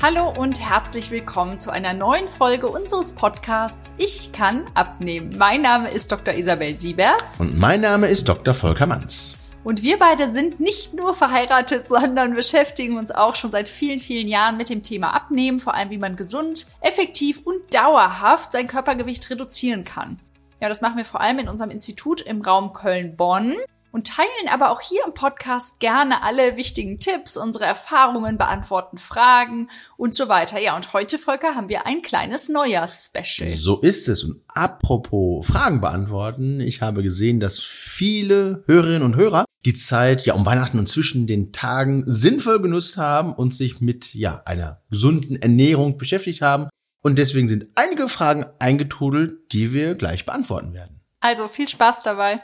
Hallo und herzlich willkommen zu einer neuen Folge unseres Podcasts Ich kann abnehmen. Mein Name ist Dr. Isabel Sieberts. Und mein Name ist Dr. Volker Manz. Und wir beide sind nicht nur verheiratet, sondern beschäftigen uns auch schon seit vielen, vielen Jahren mit dem Thema Abnehmen, vor allem wie man gesund, effektiv und dauerhaft sein Körpergewicht reduzieren kann. Ja, das machen wir vor allem in unserem Institut im Raum Köln-Bonn und teilen aber auch hier im Podcast gerne alle wichtigen Tipps, unsere Erfahrungen, beantworten Fragen und so weiter. Ja, und heute, Volker, haben wir ein kleines Neujahrs-Special. So ist es. Und apropos Fragen beantworten, ich habe gesehen, dass viele Hörerinnen und Hörer die Zeit ja um Weihnachten und zwischen den Tagen sinnvoll genutzt haben und sich mit ja einer gesunden Ernährung beschäftigt haben. Und deswegen sind einige Fragen eingetrudelt, die wir gleich beantworten werden. Also viel Spaß dabei.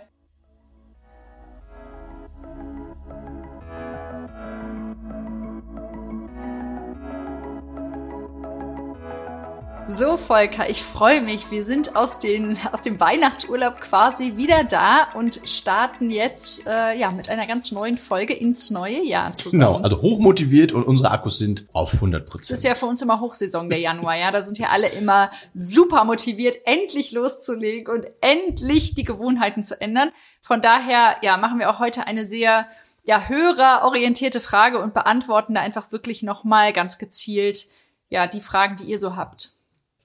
So, Volker, ich freue mich. Wir sind aus, den, aus dem Weihnachtsurlaub quasi wieder da und starten jetzt äh, ja mit einer ganz neuen Folge ins neue Jahr zusammen. Genau, also hochmotiviert und unsere Akkus sind auf 100 Prozent. Das ist ja für uns immer Hochsaison, der Januar. Ja, da sind ja alle immer super motiviert, endlich loszulegen und endlich die Gewohnheiten zu ändern. Von daher, ja, machen wir auch heute eine sehr ja, hörerorientierte Frage und beantworten da einfach wirklich nochmal ganz gezielt ja, die Fragen, die ihr so habt.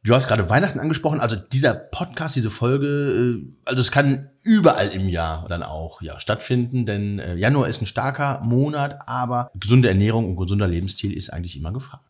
Du hast gerade Weihnachten angesprochen, also dieser Podcast, diese Folge, äh, also es kann überall im Jahr dann auch ja stattfinden, denn äh, Januar ist ein starker Monat, aber gesunde Ernährung und gesunder Lebensstil ist eigentlich immer gefragt.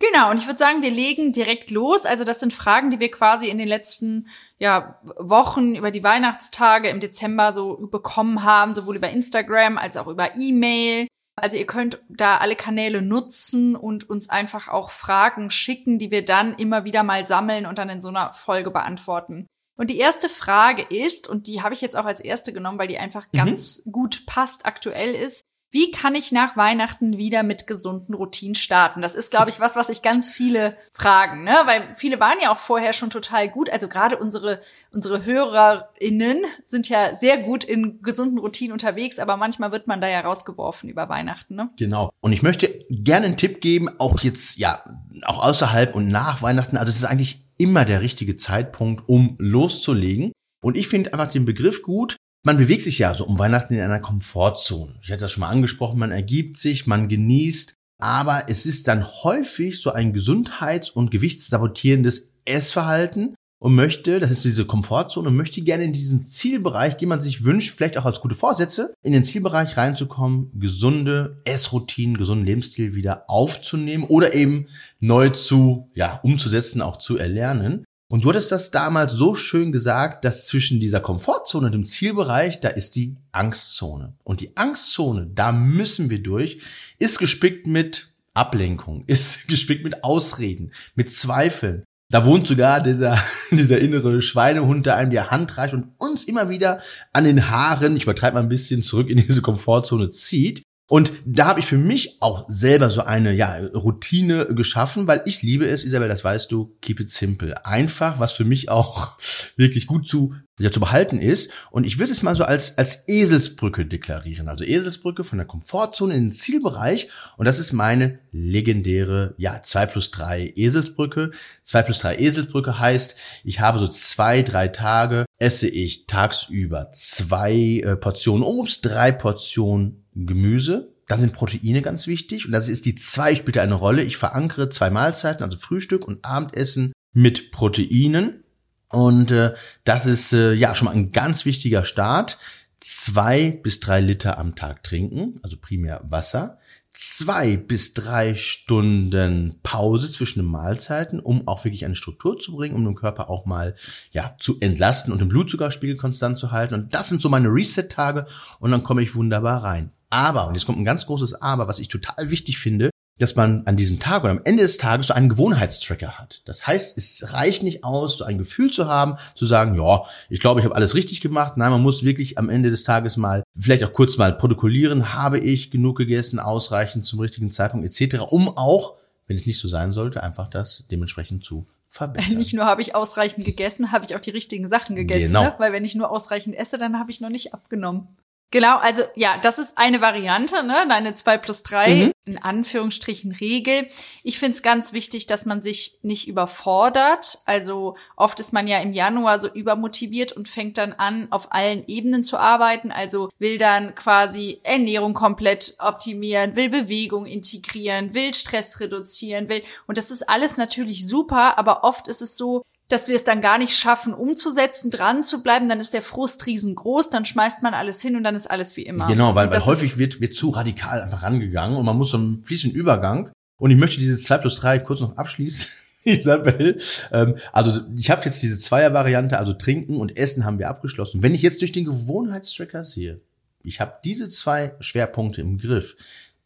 Genau, und ich würde sagen, wir legen direkt los. Also das sind Fragen, die wir quasi in den letzten ja, Wochen über die Weihnachtstage im Dezember so bekommen haben, sowohl über Instagram als auch über E-Mail. Also ihr könnt da alle Kanäle nutzen und uns einfach auch Fragen schicken, die wir dann immer wieder mal sammeln und dann in so einer Folge beantworten. Und die erste Frage ist, und die habe ich jetzt auch als erste genommen, weil die einfach mhm. ganz gut passt, aktuell ist, wie kann ich nach Weihnachten wieder mit gesunden Routinen starten? Das ist, glaube ich, was, was sich ganz viele fragen, ne? Weil viele waren ja auch vorher schon total gut. Also gerade unsere, unsere HörerInnen sind ja sehr gut in gesunden Routinen unterwegs, aber manchmal wird man da ja rausgeworfen über Weihnachten, ne? Genau. Und ich möchte gerne einen Tipp geben, auch jetzt, ja, auch außerhalb und nach Weihnachten. Also es ist eigentlich immer der richtige Zeitpunkt, um loszulegen. Und ich finde einfach den Begriff gut, man bewegt sich ja so um Weihnachten in einer Komfortzone. Ich hatte das schon mal angesprochen, man ergibt sich, man genießt, aber es ist dann häufig so ein gesundheits- und gewichtssabotierendes Essverhalten und möchte, das ist diese Komfortzone, möchte gerne in diesen Zielbereich, den man sich wünscht, vielleicht auch als gute Vorsätze, in den Zielbereich reinzukommen, gesunde Essroutinen, gesunden Lebensstil wieder aufzunehmen oder eben neu zu, ja, umzusetzen, auch zu erlernen. Und du hattest das damals so schön gesagt, dass zwischen dieser Komfortzone und dem Zielbereich, da ist die Angstzone. Und die Angstzone, da müssen wir durch, ist gespickt mit Ablenkung, ist gespickt mit Ausreden, mit Zweifeln. Da wohnt sogar dieser, dieser innere Schweinehund, der einem die Hand reicht und uns immer wieder an den Haaren, ich übertreibe mal ein bisschen, zurück in diese Komfortzone zieht. Und da habe ich für mich auch selber so eine ja, Routine geschaffen, weil ich liebe es, Isabel, das weißt du, keep it simple. Einfach, was für mich auch wirklich gut zu, ja, zu behalten ist. Und ich würde es mal so als, als Eselsbrücke deklarieren. Also Eselsbrücke von der Komfortzone in den Zielbereich. Und das ist meine legendäre, ja, zwei plus drei Eselsbrücke. Zwei plus drei Eselsbrücke heißt, ich habe so zwei, drei Tage, esse ich tagsüber zwei äh, Portionen Obst, drei Portionen Gemüse. Dann sind Proteine ganz wichtig und das ist die zwei spielt eine Rolle. Ich verankere zwei Mahlzeiten, also Frühstück und Abendessen mit Proteinen und äh, das ist äh, ja schon mal ein ganz wichtiger Start. Zwei bis drei Liter am Tag trinken, also primär Wasser zwei bis drei Stunden Pause zwischen den Mahlzeiten, um auch wirklich eine Struktur zu bringen, um den Körper auch mal ja zu entlasten und den Blutzuckerspiegel konstant zu halten. Und das sind so meine Reset-Tage und dann komme ich wunderbar rein. Aber, und jetzt kommt ein ganz großes Aber, was ich total wichtig finde, dass man an diesem Tag oder am Ende des Tages so einen Gewohnheitstracker hat. Das heißt, es reicht nicht aus, so ein Gefühl zu haben, zu sagen, ja, ich glaube, ich habe alles richtig gemacht. Nein, man muss wirklich am Ende des Tages mal, vielleicht auch kurz mal protokollieren, habe ich genug gegessen, ausreichend zum richtigen Zeitpunkt etc., um auch, wenn es nicht so sein sollte, einfach das dementsprechend zu verbessern. Nicht nur habe ich ausreichend gegessen, habe ich auch die richtigen Sachen gegessen. Genau. Ne? Weil wenn ich nur ausreichend esse, dann habe ich noch nicht abgenommen. Genau, also ja, das ist eine Variante, ne? Deine 2 plus 3, mhm. in Anführungsstrichen Regel. Ich finde es ganz wichtig, dass man sich nicht überfordert. Also oft ist man ja im Januar so übermotiviert und fängt dann an, auf allen Ebenen zu arbeiten. Also will dann quasi Ernährung komplett optimieren, will Bewegung integrieren, will Stress reduzieren, will. Und das ist alles natürlich super, aber oft ist es so, dass wir es dann gar nicht schaffen, umzusetzen, dran zu bleiben, dann ist der Frust riesengroß, dann schmeißt man alles hin und dann ist alles wie immer. Genau, weil, weil häufig wird, wird zu radikal einfach rangegangen und man muss so einen fließenden Übergang. Und ich möchte dieses 2 plus 3 kurz noch abschließen. Isabel. Ähm, also ich habe jetzt diese Zweier-Variante, also Trinken und Essen haben wir abgeschlossen. Wenn ich jetzt durch den Gewohnheitstracker sehe, ich habe diese zwei Schwerpunkte im Griff,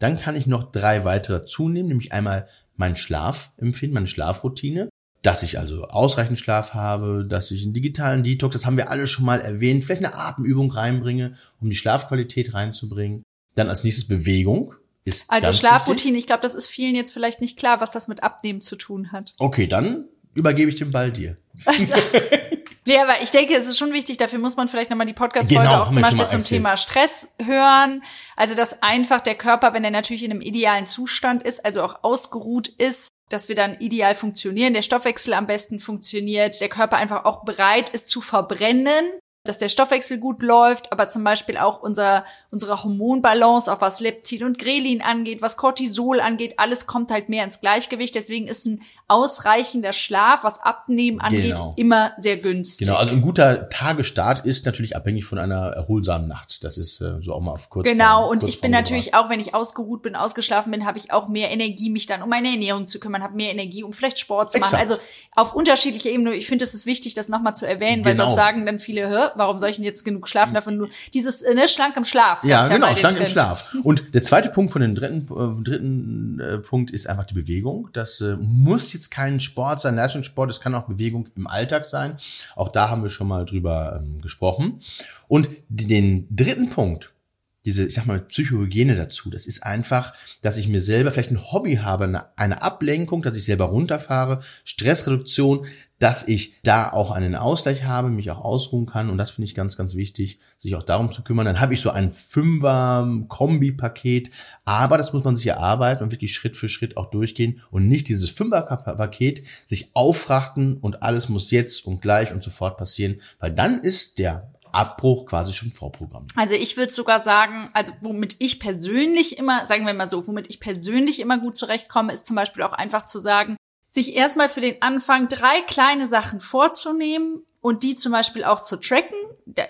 dann kann ich noch drei weitere zunehmen, nämlich einmal mein Schlafempfinden, meine Schlafroutine dass ich also ausreichend Schlaf habe, dass ich einen digitalen Detox, das haben wir alle schon mal erwähnt, vielleicht eine Atemübung reinbringe, um die Schlafqualität reinzubringen. Dann als nächstes Bewegung. Ist also Schlafroutine, ich glaube, das ist vielen jetzt vielleicht nicht klar, was das mit Abnehmen zu tun hat. Okay, dann übergebe ich den Ball dir. Nee, aber ich denke, es ist schon wichtig, dafür muss man vielleicht nochmal die Podcast-Folge genau, auch zum Beispiel zum Thema Stress hören. Also, dass einfach der Körper, wenn er natürlich in einem idealen Zustand ist, also auch ausgeruht ist, dass wir dann ideal funktionieren, der Stoffwechsel am besten funktioniert, der Körper einfach auch bereit ist zu verbrennen dass der Stoffwechsel gut läuft, aber zum Beispiel auch unser, unsere Hormonbalance, auch was Leptin und Grelin angeht, was Cortisol angeht, alles kommt halt mehr ins Gleichgewicht. Deswegen ist ein ausreichender Schlaf, was Abnehmen angeht, genau. immer sehr günstig. Genau, also ein guter Tagestart ist natürlich abhängig von einer erholsamen Nacht. Das ist äh, so auch mal auf kurz. Genau, und ich bin natürlich auch, wenn ich ausgeruht bin, ausgeschlafen bin, habe ich auch mehr Energie, mich dann um meine Ernährung zu kümmern, habe mehr Energie, um vielleicht Sport zu machen. Exakt. Also auf unterschiedlicher Ebene. Ich finde, es ist wichtig, das nochmal zu erwähnen, weil genau. sonst sagen dann viele, warum soll ich denn jetzt genug schlafen? Davon nur dieses äh, ne, schlank im Schlaf. Ja, genau, ja schlank im Schlaf. Und der zweite Punkt von dem dritten, äh, dritten äh, Punkt ist einfach die Bewegung. Das äh, muss jetzt kein Sport sein, Leistungssport, es kann auch Bewegung im Alltag sein. Auch da haben wir schon mal drüber ähm, gesprochen. Und den dritten Punkt, diese, ich sag mal, Psychohygiene dazu. Das ist einfach, dass ich mir selber vielleicht ein Hobby habe, eine, Ablenkung, dass ich selber runterfahre, Stressreduktion, dass ich da auch einen Ausgleich habe, mich auch ausruhen kann. Und das finde ich ganz, ganz wichtig, sich auch darum zu kümmern. Dann habe ich so ein Fünfer-Kombi-Paket. Aber das muss man sich erarbeiten und wirklich Schritt für Schritt auch durchgehen und nicht dieses Fünfer-Paket sich aufrachten und alles muss jetzt und gleich und sofort passieren, weil dann ist der Abbruch quasi schon vorprogrammiert. Also ich würde sogar sagen, also womit ich persönlich immer, sagen wir mal so, womit ich persönlich immer gut zurechtkomme, ist zum Beispiel auch einfach zu sagen, sich erstmal für den Anfang drei kleine Sachen vorzunehmen und die zum Beispiel auch zu tracken,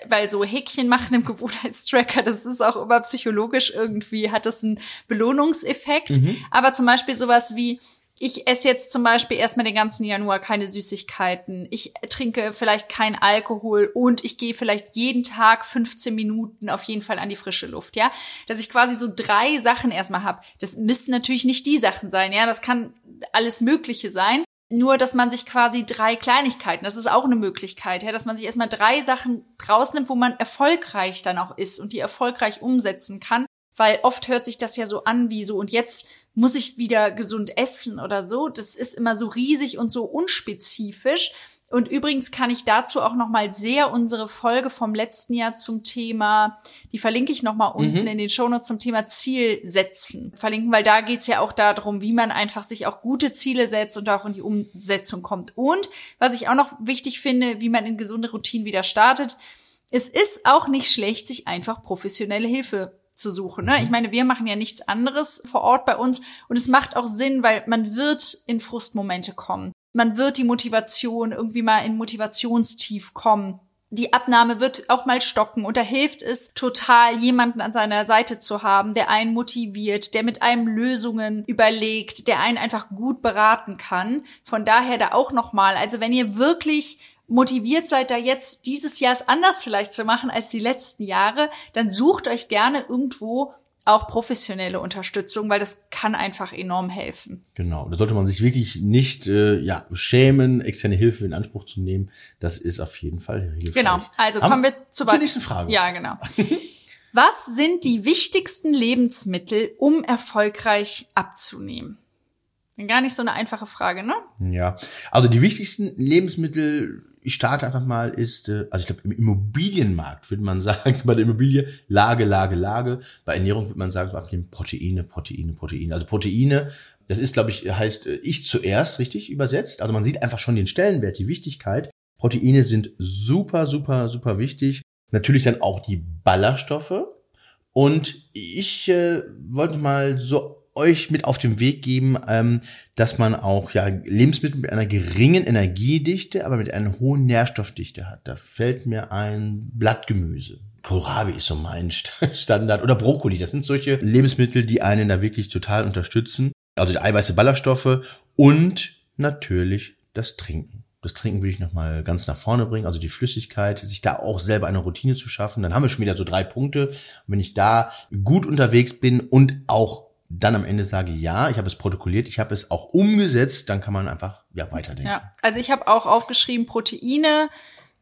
weil so Häkchen machen im Gewohnheitstracker, das ist auch immer psychologisch irgendwie, hat das einen Belohnungseffekt. Mhm. Aber zum Beispiel sowas wie, ich esse jetzt zum Beispiel erstmal den ganzen Januar keine Süßigkeiten. Ich trinke vielleicht kein Alkohol und ich gehe vielleicht jeden Tag 15 Minuten auf jeden Fall an die frische Luft, ja? Dass ich quasi so drei Sachen erstmal habe. Das müssen natürlich nicht die Sachen sein, ja? Das kann alles Mögliche sein. Nur, dass man sich quasi drei Kleinigkeiten, das ist auch eine Möglichkeit, ja, dass man sich erstmal drei Sachen rausnimmt, wo man erfolgreich dann auch ist und die erfolgreich umsetzen kann. Weil oft hört sich das ja so an wie so, und jetzt muss ich wieder gesund essen oder so. Das ist immer so riesig und so unspezifisch. Und übrigens kann ich dazu auch noch mal sehr unsere Folge vom letzten Jahr zum Thema, die verlinke ich noch mal unten mhm. in den Shownotes zum Thema Ziel setzen, verlinken, weil da geht's ja auch darum, wie man einfach sich auch gute Ziele setzt und auch in die Umsetzung kommt. Und was ich auch noch wichtig finde, wie man in gesunde Routinen wieder startet, es ist auch nicht schlecht, sich einfach professionelle Hilfe zu suchen. Ne? Ich mhm. meine, wir machen ja nichts anderes vor Ort bei uns und es macht auch Sinn, weil man wird in Frustmomente kommen. Man wird die Motivation irgendwie mal in Motivationstief kommen. Die Abnahme wird auch mal stocken und da hilft es total, jemanden an seiner Seite zu haben, der einen motiviert, der mit einem Lösungen überlegt, der einen einfach gut beraten kann. Von daher da auch nochmal, also wenn ihr wirklich motiviert seid, da jetzt dieses Jahr es anders vielleicht zu machen als die letzten Jahre, dann sucht euch gerne irgendwo auch professionelle Unterstützung, weil das kann einfach enorm helfen. Genau, da sollte man sich wirklich nicht äh, ja, schämen, externe Hilfe in Anspruch zu nehmen. Das ist auf jeden Fall hilfreich. Genau, also Aber kommen wir zur, zur nächsten Frage. Ja, genau. Was sind die wichtigsten Lebensmittel, um erfolgreich abzunehmen? Gar nicht so eine einfache Frage, ne? Ja, also die wichtigsten Lebensmittel ich starte einfach mal, ist, äh, also ich glaube, im Immobilienmarkt würde man sagen, bei der Immobilie Lage, Lage, Lage. Bei Ernährung würde man sagen, Proteine, Proteine, Proteine. Also Proteine, das ist, glaube ich, heißt äh, ich zuerst, richtig übersetzt. Also man sieht einfach schon den Stellenwert, die Wichtigkeit. Proteine sind super, super, super wichtig. Natürlich dann auch die Ballaststoffe. Und ich äh, wollte mal so euch mit auf den Weg geben, ähm, dass man auch ja Lebensmittel mit einer geringen Energiedichte, aber mit einer hohen Nährstoffdichte hat. Da fällt mir ein Blattgemüse. Kohlrabi ist so mein Standard oder Brokkoli. Das sind solche Lebensmittel, die einen da wirklich total unterstützen. Also die Eiweiße, Ballaststoffe und natürlich das Trinken. Das Trinken will ich nochmal ganz nach vorne bringen, also die Flüssigkeit, sich da auch selber eine Routine zu schaffen. Dann haben wir schon wieder so drei Punkte. Und wenn ich da gut unterwegs bin und auch dann am Ende sage, ja, ich habe es protokolliert, ich habe es auch umgesetzt, dann kann man einfach ja weiterdenken. Ja, also ich habe auch aufgeschrieben Proteine,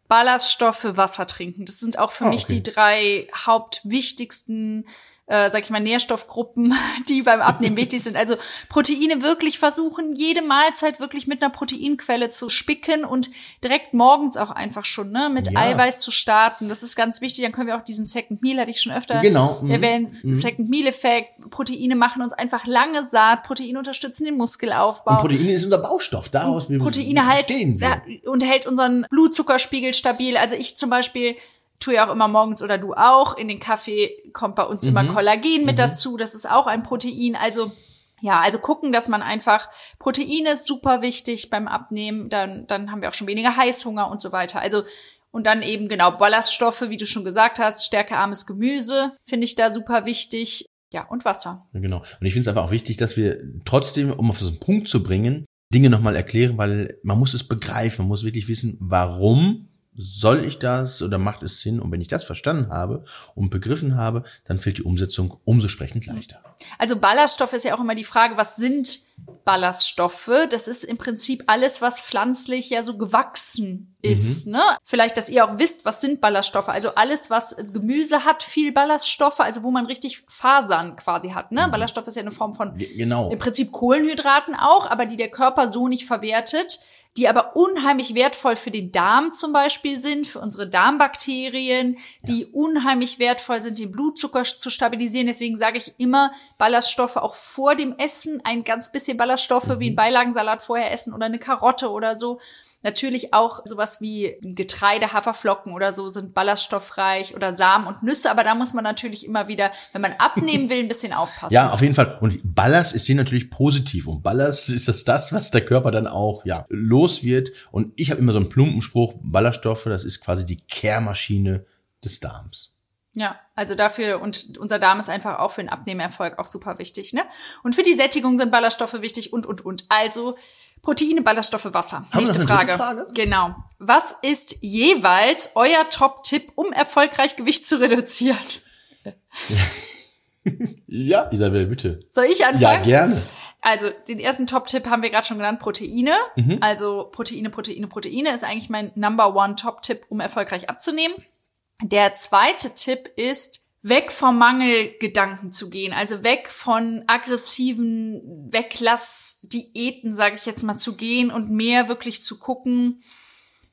Ballaststoffe, Wasser trinken. Das sind auch für oh, mich die drei hauptwichtigsten äh, sag ich mal, Nährstoffgruppen, die beim Abnehmen wichtig sind. Also Proteine wirklich versuchen, jede Mahlzeit wirklich mit einer Proteinquelle zu spicken und direkt morgens auch einfach schon ne, mit ja. Eiweiß zu starten. Das ist ganz wichtig. Dann können wir auch diesen Second Meal, hatte ich schon öfter genau. Mhm. erwähnt, mhm. Second Meal-Effekt. Proteine machen uns einfach lange satt. Proteine unterstützen den Muskelaufbau. Und Proteine ist unser Baustoff. Daraus wir Proteine halt wir. und hält unseren Blutzuckerspiegel stabil. Also ich zum Beispiel tue ja auch immer morgens oder du auch. In den Kaffee kommt bei uns mhm. immer Kollagen mit mhm. dazu. Das ist auch ein Protein. Also ja, also gucken, dass man einfach Proteine ist super wichtig beim Abnehmen. Dann, dann haben wir auch schon weniger Heißhunger und so weiter. Also und dann eben genau Ballaststoffe, wie du schon gesagt hast, stärkearmes Gemüse finde ich da super wichtig. Ja, und Wasser. Ja, genau. Und ich finde es einfach auch wichtig, dass wir trotzdem, um auf diesen Punkt zu bringen, Dinge nochmal erklären, weil man muss es begreifen, man muss wirklich wissen, warum soll ich das oder macht es Sinn? Und wenn ich das verstanden habe und begriffen habe, dann fällt die Umsetzung umso sprechend leichter. Also Ballaststoffe ist ja auch immer die Frage, was sind Ballaststoffe? Das ist im Prinzip alles, was pflanzlich ja so gewachsen ist. Mhm. Ne? Vielleicht, dass ihr auch wisst, was sind Ballaststoffe. Also alles, was Gemüse hat, viel Ballaststoffe, also wo man richtig Fasern quasi hat. Ne? Mhm. Ballaststoffe ist ja eine Form von genau. im Prinzip Kohlenhydraten auch, aber die der Körper so nicht verwertet die aber unheimlich wertvoll für den Darm zum Beispiel sind, für unsere Darmbakterien, die ja. unheimlich wertvoll sind, den Blutzucker zu stabilisieren. Deswegen sage ich immer, Ballaststoffe auch vor dem Essen, ein ganz bisschen Ballaststoffe mhm. wie ein Beilagensalat vorher essen oder eine Karotte oder so. Natürlich auch sowas wie Getreide, Haferflocken oder so sind ballaststoffreich oder Samen und Nüsse, aber da muss man natürlich immer wieder, wenn man abnehmen will, ein bisschen aufpassen. Ja, auf jeden Fall. Und Ballast ist hier natürlich positiv und Ballast ist das das, was der Körper dann auch ja los wird. Und ich habe immer so einen plumpen Spruch: Ballaststoffe, das ist quasi die Kehrmaschine des Darms. Ja, also dafür und unser Darm ist einfach auch für den Abnehmerfolg auch super wichtig, ne? Und für die Sättigung sind Ballaststoffe wichtig und und und. Also Proteine, Ballaststoffe, Wasser. Haben Nächste Frage. Frage. Genau. Was ist jeweils euer Top-Tipp, um erfolgreich Gewicht zu reduzieren? ja, Isabel, bitte. Soll ich anfangen? Ja, gerne. Also, den ersten Top-Tipp haben wir gerade schon genannt, Proteine. Mhm. Also Proteine, Proteine, Proteine ist eigentlich mein Number One Top-Tipp, um erfolgreich abzunehmen. Der zweite Tipp ist, weg vom Mangelgedanken zu gehen, also weg von aggressiven Weglassdiäten, sage ich jetzt mal, zu gehen und mehr wirklich zu gucken,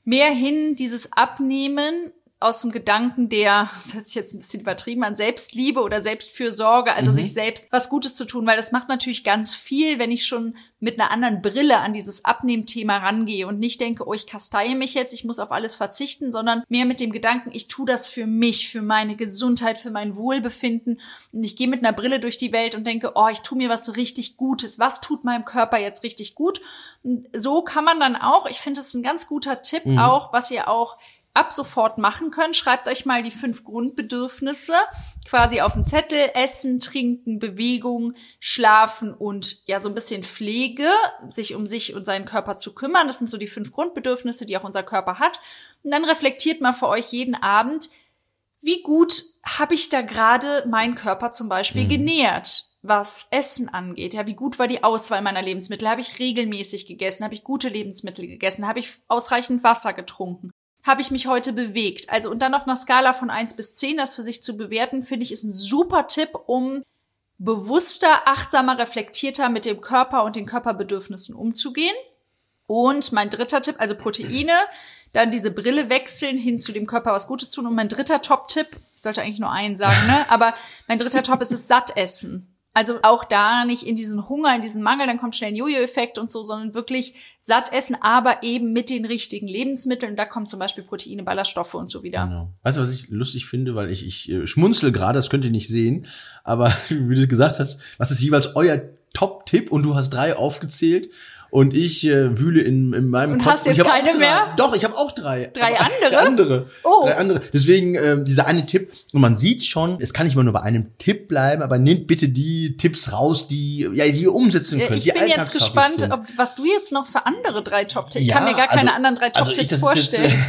mehr hin dieses Abnehmen aus dem Gedanken der, das hört sich jetzt ein bisschen übertrieben an, Selbstliebe oder Selbstfürsorge, also mhm. sich selbst was Gutes zu tun, weil das macht natürlich ganz viel, wenn ich schon mit einer anderen Brille an dieses Abnehmthema rangehe und nicht denke, oh, ich kasteie mich jetzt, ich muss auf alles verzichten, sondern mehr mit dem Gedanken, ich tue das für mich, für meine Gesundheit, für mein Wohlbefinden und ich gehe mit einer Brille durch die Welt und denke, oh, ich tue mir was so richtig Gutes, was tut meinem Körper jetzt richtig gut? Und so kann man dann auch, ich finde, das ist ein ganz guter Tipp mhm. auch, was ihr auch ab sofort machen könnt. Schreibt euch mal die fünf Grundbedürfnisse quasi auf den Zettel. Essen, Trinken, Bewegung, Schlafen und ja, so ein bisschen Pflege, sich um sich und seinen Körper zu kümmern. Das sind so die fünf Grundbedürfnisse, die auch unser Körper hat. Und dann reflektiert mal für euch jeden Abend, wie gut habe ich da gerade meinen Körper zum Beispiel mhm. genährt? was Essen angeht. Ja, wie gut war die Auswahl meiner Lebensmittel? Habe ich regelmäßig gegessen? Habe ich gute Lebensmittel gegessen? Habe ich ausreichend Wasser getrunken? Habe ich mich heute bewegt? Also und dann auf einer Skala von eins bis zehn, das für sich zu bewerten, finde ich, ist ein super Tipp, um bewusster, achtsamer, reflektierter mit dem Körper und den Körperbedürfnissen umzugehen. Und mein dritter Tipp, also Proteine, dann diese Brille wechseln hin zu dem Körper was Gutes tun. Und mein dritter Top-Tipp, ich sollte eigentlich nur einen sagen, ne? Aber mein dritter Top ist es satt essen. Also auch da nicht in diesen Hunger, in diesen Mangel, dann kommt schnell ein Jojo-Effekt und so, sondern wirklich satt essen, aber eben mit den richtigen Lebensmitteln. Da kommen zum Beispiel Proteine, Ballaststoffe und so wieder. Genau. Weißt du, was ich lustig finde, weil ich, ich äh, schmunzel gerade, das könnt ihr nicht sehen, aber wie du gesagt hast, was ist jeweils euer Top-Tipp und du hast drei aufgezählt und ich äh, wühle in, in meinem und Kopf. hast jetzt keine drei, mehr? Doch, ich habe auch drei. Drei andere? andere. Oh. Drei andere. Deswegen äh, dieser eine Tipp. Und man sieht schon, es kann nicht immer nur bei einem Tipp bleiben, aber nehmt bitte die Tipps raus, die ja die ihr umsetzen könnt. Ich die bin jetzt gespannt, ob, was du jetzt noch für andere drei Top-Tipps. Ich Ja, kann mir gar keine also- anderen drei also Top-Tipps ich- jetzt, vorstellen.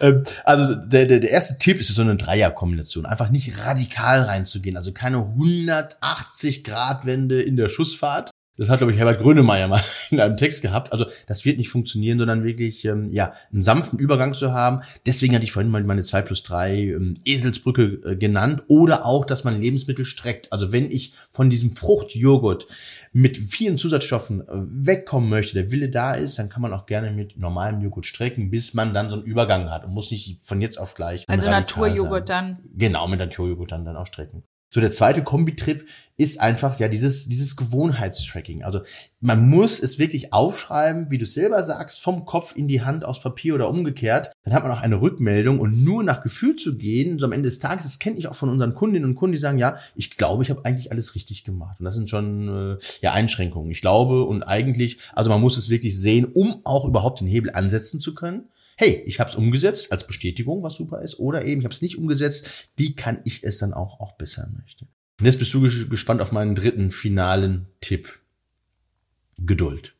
Ähm, also der, der, der erste Tipp ist so eine Dreierkombination. Einfach nicht radikal reinzugehen. Also keine 180 Grad Wende in der Schussfahrt. Das hat, glaube ich, Herbert Grönemeyer mal in einem Text gehabt. Also das wird nicht funktionieren, sondern wirklich ähm, ja einen sanften Übergang zu haben. Deswegen hatte ich vorhin mal meine 2 plus 3 ähm, Eselsbrücke äh, genannt. Oder auch, dass man Lebensmittel streckt. Also wenn ich von diesem Fruchtjoghurt mit vielen Zusatzstoffen äh, wegkommen möchte, der Wille da ist, dann kann man auch gerne mit normalem Joghurt strecken, bis man dann so einen Übergang hat und muss nicht von jetzt auf gleich. Also Naturjoghurt dann. Genau, mit Naturjoghurt dann, dann auch strecken. So, der zweite Kombitrip ist einfach ja dieses, dieses Gewohnheitstracking. Also man muss es wirklich aufschreiben, wie du selber sagst, vom Kopf in die Hand aufs Papier oder umgekehrt. Dann hat man auch eine Rückmeldung und nur nach Gefühl zu gehen, so am Ende des Tages, das kenne ich auch von unseren Kundinnen und Kunden, die sagen, ja, ich glaube, ich habe eigentlich alles richtig gemacht. Und das sind schon äh, ja Einschränkungen. Ich glaube und eigentlich, also man muss es wirklich sehen, um auch überhaupt den Hebel ansetzen zu können hey, ich habe es umgesetzt als Bestätigung, was super ist, oder eben ich habe es nicht umgesetzt, wie kann ich es dann auch auch besser möchte. Und jetzt bist du ges- gespannt auf meinen dritten finalen Tipp. Geduld.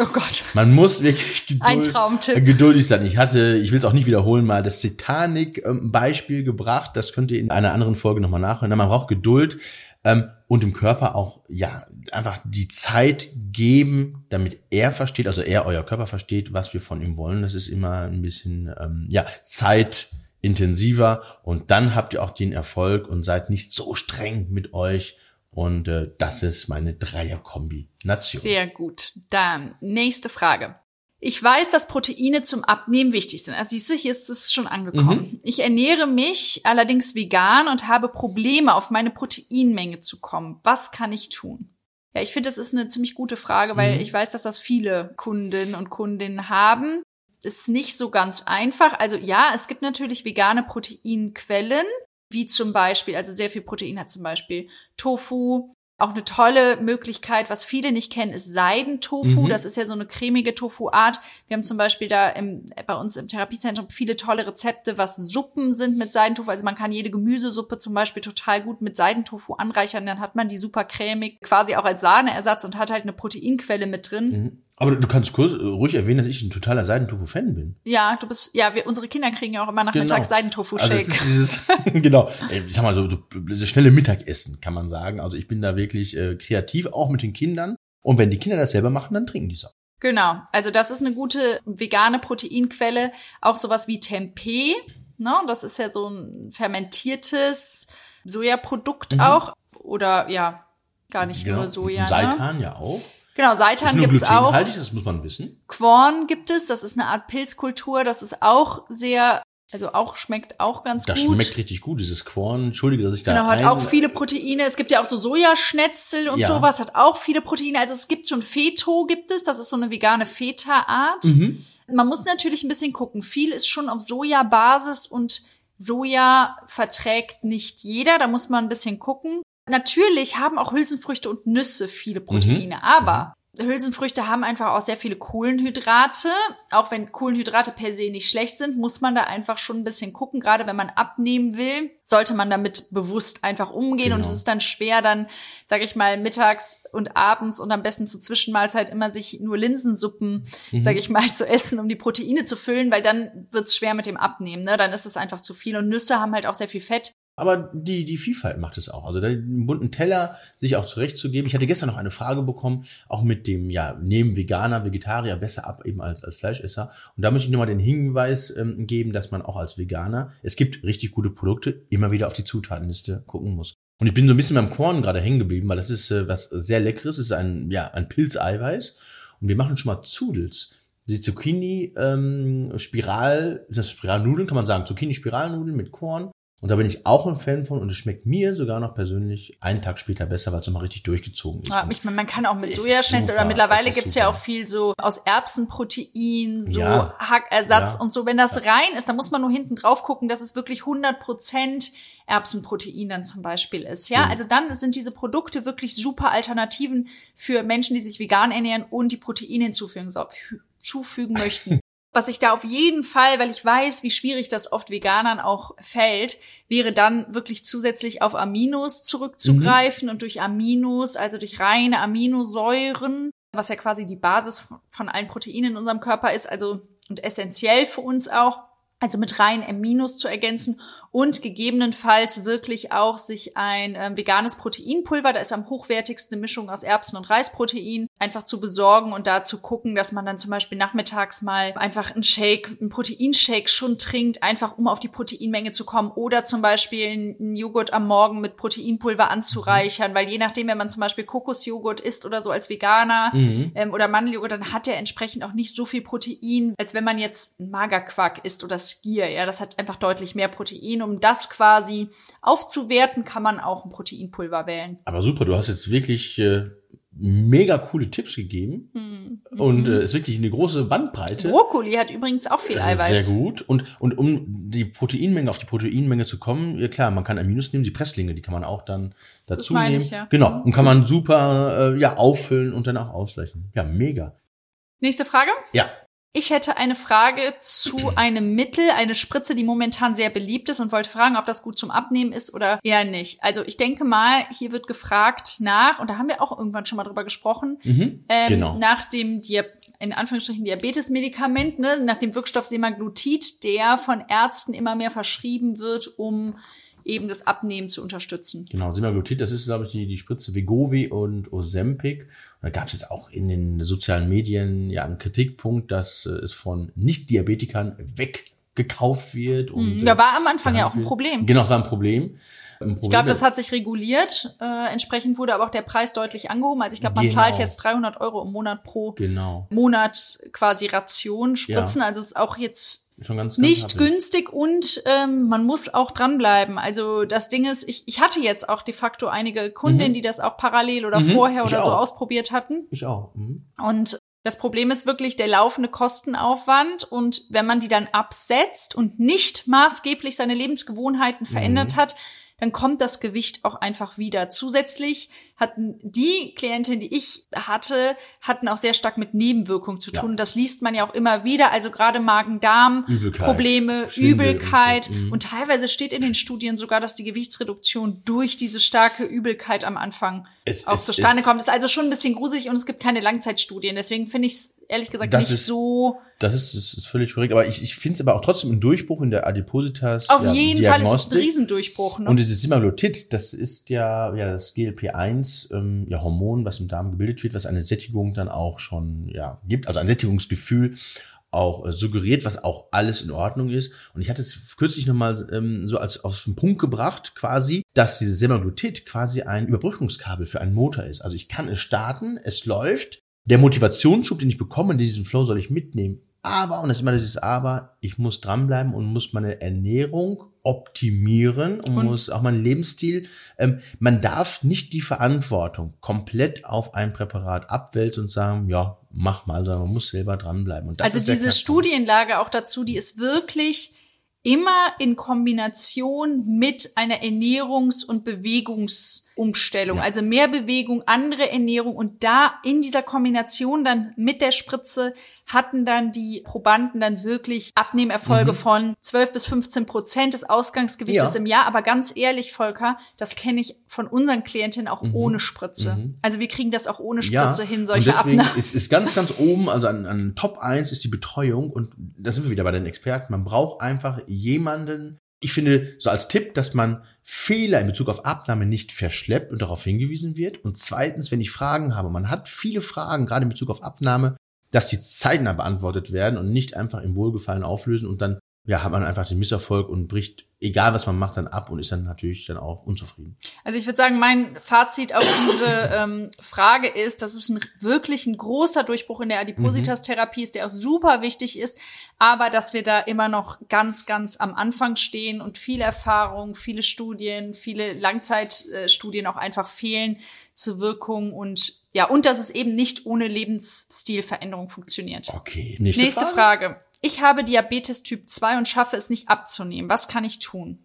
Oh Gott. Man muss wirklich geduld, Ein Traumtipp. äh, geduldig sein. Ich hatte, ich will es auch nicht wiederholen, mal das Titanic-Beispiel gebracht. Das könnt ihr in einer anderen Folge nochmal nachhören. Man braucht Geduld ähm, und dem Körper auch ja einfach die Zeit geben, damit er versteht, also er euer Körper versteht, was wir von ihm wollen. Das ist immer ein bisschen ähm, ja zeitintensiver und dann habt ihr auch den Erfolg und seid nicht so streng mit euch. Und äh, das ist meine Dreier-Kombination. Sehr gut. Dann nächste Frage. Ich weiß, dass Proteine zum Abnehmen wichtig sind. Also siehst du, hier ist es schon angekommen. Ich ernähre mich allerdings vegan und habe Probleme, auf meine Proteinmenge zu kommen. Was kann ich tun? Ja, ich finde, das ist eine ziemlich gute Frage, weil Mhm. ich weiß, dass das viele Kundinnen und Kundinnen haben. Ist nicht so ganz einfach. Also ja, es gibt natürlich vegane Proteinquellen, wie zum Beispiel, also sehr viel Protein hat zum Beispiel Tofu. Auch eine tolle Möglichkeit, was viele nicht kennen, ist Seidentofu. Mhm. Das ist ja so eine cremige Tofu-Art. Wir haben zum Beispiel da im, bei uns im Therapiezentrum viele tolle Rezepte, was Suppen sind mit Seidentofu. Also man kann jede Gemüsesuppe zum Beispiel total gut mit Seidentofu anreichern. Dann hat man die super cremig, quasi auch als Sahneersatz und hat halt eine Proteinquelle mit drin. Mhm. Aber du kannst kurz äh, ruhig erwähnen, dass ich ein totaler Seidentofu-Fan bin. Ja, du bist, ja, wir, unsere Kinder kriegen ja auch immer nachmittags Genau. Seidentofu-Shake. Also ist dieses, genau, ich sag mal so, so schnelle Mittagessen, kann man sagen. Also ich bin da wirklich äh, kreativ, auch mit den Kindern. Und wenn die Kinder das selber machen, dann trinken die es auch. Genau, also das ist eine gute vegane Proteinquelle. Auch sowas wie Tempeh, ne? das ist ja so ein fermentiertes Sojaprodukt Mhm. auch. Oder ja, gar nicht Genau. nur Soja. Ne? Seitan ja auch. Genau, Seitan gibt's auch. das muss man wissen. Korn gibt es, das ist eine Art Pilzkultur, das ist auch sehr, also auch schmeckt auch ganz Das gut. schmeckt richtig gut, dieses Korn. Entschuldige, dass ich da Genau, hat auch viele Proteine. Es gibt ja auch so Sojaschnetzel und Ja. sowas, hat auch viele Proteine. Also es gibt schon Feto, gibt es. Das ist so eine vegane Feta-Art. Mhm. Man muss natürlich ein bisschen gucken. Viel ist schon auf Sojabasis und Soja verträgt nicht jeder. Da muss man ein bisschen gucken. Natürlich haben auch Hülsenfrüchte und Nüsse viele Proteine, Mhm. aber Hülsenfrüchte haben einfach auch sehr viele Kohlenhydrate. Auch wenn Kohlenhydrate per se nicht schlecht sind, muss man da einfach schon ein bisschen gucken. Gerade wenn man abnehmen will, sollte man damit bewusst einfach umgehen. Und Genau. es ist dann schwer, dann, sage ich mal, mittags und abends und am besten zur Zwischenmahlzeit immer sich nur Linsensuppen, Mhm. sage ich mal, zu essen, um die Proteine zu füllen, weil dann wird's schwer mit dem Abnehmen. Ne? Dann ist es einfach zu viel. Und Nüsse haben halt auch sehr viel Fett. Aber die, die Vielfalt macht es auch. Also den bunten Teller sich auch zurechtzugeben. Ich hatte gestern noch eine Frage bekommen, auch mit dem, ja, nehmen Veganer, Vegetarier besser ab eben als, als Fleischesser. Und da möchte ich nur mal den Hinweis ähm, geben, dass man auch als Veganer, es gibt richtig gute Produkte, immer wieder auf die Zutatenliste gucken muss. Und ich bin so ein bisschen beim Korn gerade hängen geblieben, weil das ist äh, was sehr Leckeres. Es ist ein, ja, ein Pilzeiweiß. Und wir machen schon mal Zudels. Die Zucchini ähm, Spiral, das Spiralnudeln kann man sagen, Zucchini Spiralnudeln mit Korn und da bin ich auch ein Fan von und es schmeckt mir sogar noch persönlich einen Tag später besser, weil es nochmal richtig durchgezogen ist. Ja, ich meine, man kann auch mit Sojaschnitzel oder mittlerweile gibt's ja auch viel so aus Erbsenprotein, so ja. Hackersatz ja. und so. Wenn das rein ist, dann muss man nur hinten drauf gucken, dass es wirklich 100 Prozent Erbsenprotein dann zum Beispiel ist. Ja, also dann sind diese Produkte wirklich super Alternativen für Menschen, die sich vegan ernähren und die Proteine hinzufügen, so, zufügen möchten. Was ich da auf jeden Fall, weil ich weiß, wie schwierig das oft Veganern auch fällt, wäre dann wirklich zusätzlich auf Aminos zurückzugreifen mhm. und durch Aminos, also durch reine Aminosäuren, was ja quasi die Basis von allen Proteinen in unserem Körper ist, also und essentiell für uns auch, also mit reinen Aminos zu ergänzen und gegebenenfalls wirklich auch sich ein äh, veganes Proteinpulver, da ist am hochwertigsten eine Mischung aus Erbsen- und Reisprotein, einfach zu besorgen und da zu gucken, dass man dann zum Beispiel nachmittags mal einfach einen Shake, einen Proteinshake schon trinkt, einfach um auf die Proteinmenge zu kommen oder zum Beispiel einen Joghurt am Morgen mit Proteinpulver anzureichern, weil je nachdem, wenn man zum Beispiel Kokosjoghurt isst oder so als Veganer mhm. ähm, oder Mandeljoghurt, dann hat er entsprechend auch nicht so viel Protein, als wenn man jetzt Magerquark isst oder Skier, ja, das hat einfach deutlich mehr Protein Protein. Um das quasi aufzuwerten, kann man auch ein Proteinpulver wählen. Aber super, du hast jetzt wirklich äh, mega coole Tipps gegeben mhm. und äh, ist wirklich eine große Bandbreite. Brokkoli hat übrigens auch viel Eiweiß. Sehr gut. Und, und um die Proteinmenge, auf die Proteinmenge zu kommen, ja klar, man kann Aminos nehmen, die Presslinge, die kann man auch dann dazu nehmen. Ich, ja. Genau. Und kann man super äh, ja auffüllen und dann auch ausgleichen. Ja, mega. Nächste Frage? Ja. Ich hätte eine Frage zu einem Mittel, eine Spritze, die momentan sehr beliebt ist und wollte fragen, ob das gut zum Abnehmen ist oder eher nicht. Also ich denke mal, hier wird gefragt nach, und da haben wir auch irgendwann schon mal drüber gesprochen, mhm, ähm, genau. nach dem Dia in Anführungsstrichen Diabetesmedikament, ne, nach dem Wirkstoff Semaglutid, der von Ärzten immer mehr verschrieben wird, um eben das Abnehmen zu unterstützen. Genau, Semaglutid, das ist, glaube ich, die, die Spritze Vegovi und Ozempic. Und da gab es auch in den sozialen Medien ja einen Kritikpunkt, dass äh, es von Nicht-Diabetikern weggekauft wird. Und, hm, da war am Anfang ja auch ein Problem. Genau, das war ein Problem. Problem ich glaube, das hat sich reguliert. Äh, entsprechend wurde aber auch der Preis deutlich angehoben. Also ich glaube, man genau. zahlt jetzt 300 Euro im Monat pro genau. Monat quasi Ration spritzen. Ja. Also es ist auch jetzt Schon ganz, ganz nicht happig. günstig und ähm, man muss auch dranbleiben. Also das Ding ist, ich, ich hatte jetzt auch de facto einige Kundinnen, mhm. die das auch parallel oder mhm. vorher oder so ausprobiert hatten. Ich auch. Mhm. Und das Problem ist wirklich der laufende Kostenaufwand und wenn man die dann absetzt und nicht maßgeblich seine Lebensgewohnheiten verändert mhm. hat, dann kommt das Gewicht auch einfach wieder. Zusätzlich hatten die Klientin, die ich hatte, hatten auch sehr stark mit Nebenwirkungen zu tun. Ja. Das liest man ja auch immer wieder. Also gerade Magen-Darm-Probleme, Übelkeit. Und, so. Mhm. und teilweise steht in den Studien sogar, dass die Gewichtsreduktion durch diese starke Übelkeit am Anfang es, auch es, zustande es, kommt. Das ist also schon ein bisschen gruselig und es gibt keine Langzeitstudien. Deswegen finde ich es ehrlich gesagt das nicht ist, so. Das ist, das ist völlig korrekt. Aber ich, ich finde es aber auch trotzdem ein Durchbruch in der Adipositas. Auf ja, jeden Fall ist es ein Riesendurchbruch. Ne? Und dieses Semaglutid, das ist ja, ja das GLP-1 ähm, ja, Hormon, was im Darm gebildet wird, was eine Sättigung dann auch schon ja, gibt, also ein Sättigungsgefühl auch äh, suggeriert, was auch alles in Ordnung ist. Und ich hatte es kürzlich nochmal ähm, so als auf den Punkt gebracht, quasi, dass dieses Semaglutid quasi ein Überbrückungskabel für einen Motor ist. Also ich kann es starten, es läuft, der Motivationsschub, den ich bekomme, diesen Flow soll ich mitnehmen. Aber, und das ist immer dieses Aber, ich muss dranbleiben und muss meine Ernährung optimieren und, und muss auch meinen Lebensstil. Ähm, man darf nicht die Verantwortung komplett auf ein Präparat abwälzen und sagen, ja, mach mal, sondern man muss selber dranbleiben. Und das also diese Studienlage auch dazu, die ist wirklich immer in Kombination mit einer Ernährungs- und Bewegungsumstellung. Ja. Also mehr Bewegung, andere Ernährung und da in dieser Kombination dann mit der Spritze hatten dann die Probanden dann wirklich Abnehmerfolge mhm. von 12 bis 15 Prozent des Ausgangsgewichtes ja. im Jahr. Aber ganz ehrlich, Volker, das kenne ich von unseren Klientinnen auch mhm. ohne Spritze. Mhm. Also wir kriegen das auch ohne Spritze ja. hin, solche und deswegen Ist, ist ganz, ganz oben, also an, an Top 1 ist die Betreuung und da sind wir wieder bei den Experten. Man braucht einfach jemanden, ich finde, so als Tipp, dass man Fehler in Bezug auf Abnahme nicht verschleppt und darauf hingewiesen wird. Und zweitens, wenn ich Fragen habe, man hat viele Fragen, gerade in Bezug auf Abnahme, dass sie zeitnah beantwortet werden und nicht einfach im Wohlgefallen auflösen und dann ja, hat man einfach den Misserfolg und bricht egal was man macht, dann ab und ist dann natürlich dann auch unzufrieden. Also ich würde sagen, mein Fazit auf diese ähm, Frage ist, dass es ein wirklich ein großer Durchbruch in der Adipositas-Therapie ist, der auch super wichtig ist, aber dass wir da immer noch ganz, ganz am Anfang stehen und viel Erfahrung, viele Studien, viele Langzeitstudien auch einfach fehlen zur Wirkung und ja, und dass es eben nicht ohne Lebensstilveränderung funktioniert. Okay, nächste, nächste Frage. Frage. Ich habe Diabetes Typ 2 und schaffe es nicht abzunehmen. Was kann ich tun?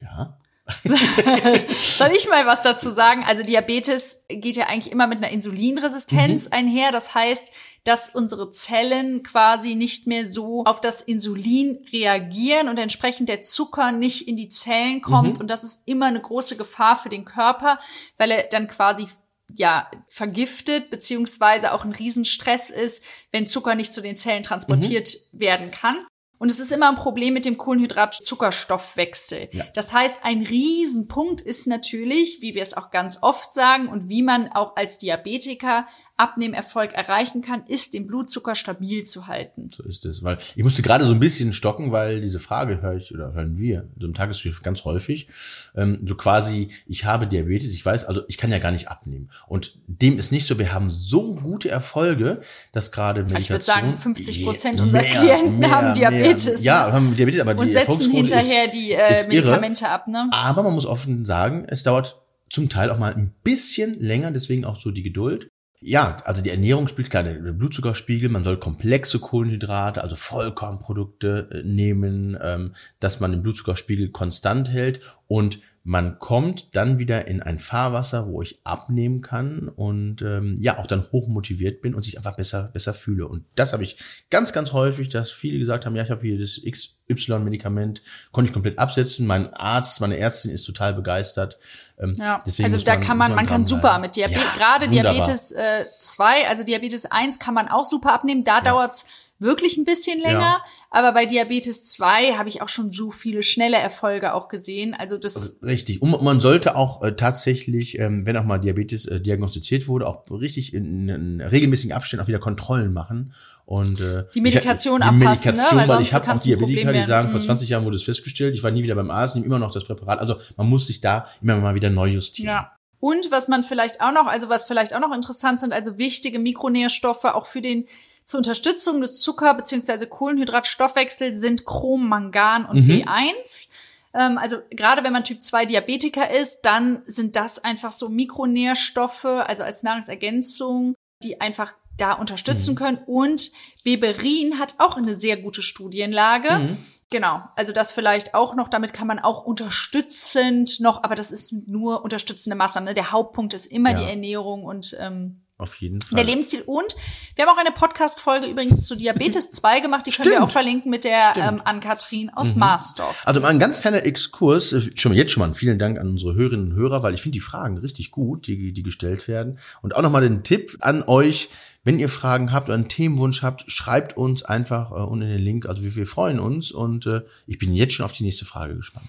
Ja. Soll ich mal was dazu sagen? Also Diabetes geht ja eigentlich immer mit einer Insulinresistenz mhm. einher. Das heißt, dass unsere Zellen quasi nicht mehr so auf das Insulin reagieren und entsprechend der Zucker nicht in die Zellen kommt. Mhm. Und das ist immer eine große Gefahr für den Körper, weil er dann quasi ja vergiftet beziehungsweise auch ein Riesenstress ist, wenn Zucker nicht zu den Zellen transportiert mhm. werden kann. Und es ist immer ein Problem mit dem Kohlenhydrat-Zuckerstoffwechsel. Ja. Das heißt, ein Riesenpunkt ist natürlich, wie wir es auch ganz oft sagen und wie man auch als Diabetiker Abnehmerfolg erreichen kann, ist den Blutzucker stabil zu halten. So ist es, weil ich musste gerade so ein bisschen stocken, weil diese Frage höre ich oder hören wir so im Tagesgeschäft ganz häufig. Ähm, so quasi, ich habe Diabetes, ich weiß, also ich kann ja gar nicht abnehmen. Und dem ist nicht so, wir haben so gute Erfolge, dass gerade Meditation... Ich würde sagen, 50 Prozent unserer mehr, Klienten mehr, haben Diabetes. Mehr, ja, haben Diabetes, aber und die setzen hinterher ist, die äh, Medikamente irre. ab. Ne? Aber man muss offen sagen, es dauert zum Teil auch mal ein bisschen länger, deswegen auch so die Geduld ja, also die Ernährung spielt klar, der Blutzuckerspiegel, man soll komplexe Kohlenhydrate, also Vollkornprodukte äh, nehmen, ähm, dass man den Blutzuckerspiegel konstant hält. Und man kommt dann wieder in ein Fahrwasser, wo ich abnehmen kann und ähm, ja auch dann hoch motiviert bin und sich einfach besser besser fühle. Und das habe ich ganz ganz häufig, dass viele gesagt haben, ja ich habe hier das XY-Medikament, konnte ich komplett absetzen. Mein Arzt, meine Ärztin ist total begeistert. Ähm, ja, also da man, kann man, man kann super mit Diabetes, ja, gerade wunderbar. Diabetes äh, 2, also Diabetes 1 kann man auch super abnehmen. Da ja. dauert's wirklich ein bisschen länger. Ja. Aber bei Diabetes 2 habe ich auch schon so viele schnelle Erfolge auch gesehen. Also das richtig. Und man sollte auch äh, tatsächlich, ähm, wenn auch mal Diabetes äh, diagnostiziert wurde, auch richtig in, in regelmäßigen Abständen auch wieder Kontrollen machen und äh, die Medikation ich, die anpassen, Medikation, ne? weil, weil ich habe auch Diabetiker, die sagen, vor 20 mhm. Jahren wurde es festgestellt, ich war nie wieder beim Arzt, nehme immer noch das Präparat. Also man muss sich da immer mal wieder neu justieren. Ja. Und was man vielleicht auch noch, also was vielleicht auch noch interessant sind, also wichtige Mikronährstoffe auch für den zur Unterstützung des Zucker- bzw. Kohlenhydratstoffwechsels sind Chrom, Mangan und mhm. B1. Ähm, also gerade wenn man Typ 2 Diabetiker ist, dann sind das einfach so Mikronährstoffe, also als Nahrungsergänzung, die einfach da unterstützen mhm. können. Und Beberin hat auch eine sehr gute Studienlage. Mhm. Genau, also das vielleicht auch noch, damit kann man auch unterstützend noch, aber das ist nur unterstützende Maßnahmen. Ne? Der Hauptpunkt ist immer ja. die Ernährung und ähm, auf jeden Fall. Der Lebensstil. Und wir haben auch eine Podcast-Folge übrigens zu Diabetes 2 gemacht. Die können Stimmt. wir auch verlinken mit der ähm, Ann-Kathrin aus mhm. Marsdorf. Also mal ein ganz kleiner Exkurs. Äh, schon mal jetzt schon mal vielen Dank an unsere Hörerinnen und Hörer, weil ich finde die Fragen richtig gut, die, die gestellt werden. Und auch nochmal den Tipp an euch, wenn ihr Fragen habt oder einen Themenwunsch habt, schreibt uns einfach äh, unten in den Link. Also wir, wir freuen uns und äh, ich bin jetzt schon auf die nächste Frage gespannt.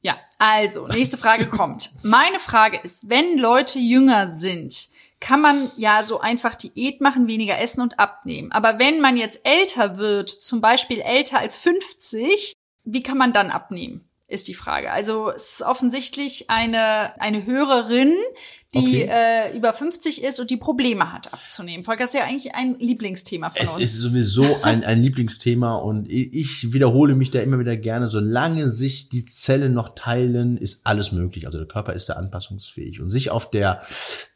Ja, also, nächste Frage kommt. Meine Frage ist, wenn Leute jünger sind, kann man ja so einfach Diät machen, weniger essen und abnehmen. Aber wenn man jetzt älter wird, zum Beispiel älter als 50, wie kann man dann abnehmen? Ist die Frage. Also es ist offensichtlich eine, eine Hörerin, die okay. äh, über 50 ist und die Probleme hat abzunehmen. Volker ist ja eigentlich ein Lieblingsthema von es uns. Es ist sowieso ein, ein Lieblingsthema und ich wiederhole mich da immer wieder gerne, solange sich die Zellen noch teilen, ist alles möglich. Also der Körper ist da anpassungsfähig und sich auf der,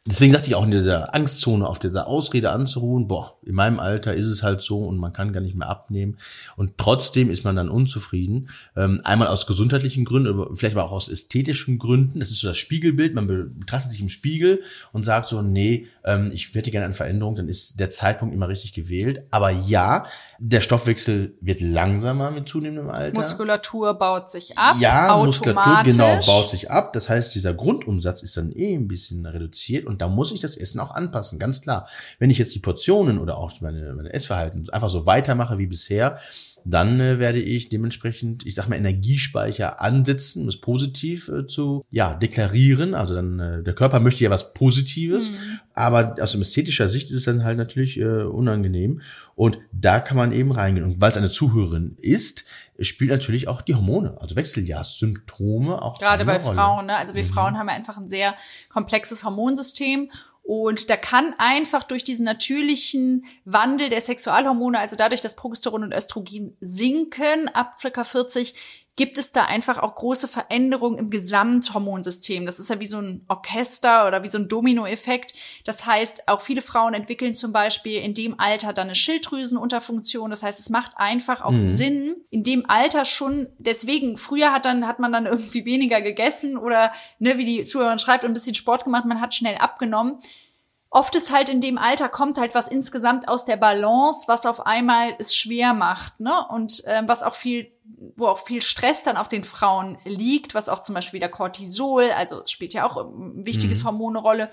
deswegen sagte ich auch in dieser Angstzone, auf dieser Ausrede anzuruhen, boah, in meinem Alter ist es halt so und man kann gar nicht mehr abnehmen und trotzdem ist man dann unzufrieden. Ähm, einmal aus gesundheitlichen Gründen, vielleicht aber auch aus ästhetischen Gründen. Das ist so das Spiegelbild, man betrachtet sich im Spiegel Spiegel und sagt so, nee, ähm, ich hätte gerne eine Veränderung, dann ist der Zeitpunkt immer richtig gewählt. Aber ja, der Stoffwechsel wird langsamer mit zunehmendem Alter. Muskulatur baut sich ab. Ja, Muskulatur genau baut sich ab. Das heißt, dieser Grundumsatz ist dann eh ein bisschen reduziert und da muss ich das Essen auch anpassen, ganz klar. Wenn ich jetzt die Portionen oder auch meine, meine Essverhalten einfach so weitermache wie bisher, dann äh, werde ich dementsprechend, ich sag mal, Energiespeicher ansetzen, um es positiv äh, zu ja, deklarieren. Also dann, äh, der Körper möchte ja was Positives, mhm. aber aus ästhetischer Sicht ist es dann halt natürlich äh, unangenehm. Und da kann man eben reingehen. Und weil es eine Zuhörerin ist, spielt natürlich auch die Hormone, also Wechseljahrssymptome auch Gerade bei Rolle. Frauen, ne? Also wir Mhm. Frauen haben ja einfach ein sehr komplexes Hormonsystem. Und da kann einfach durch diesen natürlichen Wandel der Sexualhormone, also dadurch, dass Progesteron und Östrogen sinken ab circa 40, gibt es da einfach auch große Veränderungen im Gesamthormonsystem. Das ist ja wie so ein Orchester oder wie so ein Dominoeffekt. Das heißt, auch viele Frauen entwickeln zum Beispiel in dem Alter dann eine Schilddrüsenunterfunktion. Das heißt, es macht einfach auch Sinn, in dem Alter schon, deswegen, früher hat dann, hat man dann irgendwie weniger gegessen oder, ne, wie die Zuhörerin schreibt, ein bisschen Sport gemacht, man hat schnell abgenommen oft ist halt in dem Alter kommt halt was insgesamt aus der Balance, was auf einmal es schwer macht, ne? Und ähm, was auch viel, wo auch viel Stress dann auf den Frauen liegt, was auch zum Beispiel der Cortisol, also spielt ja auch ein wichtiges Hormon eine Rolle,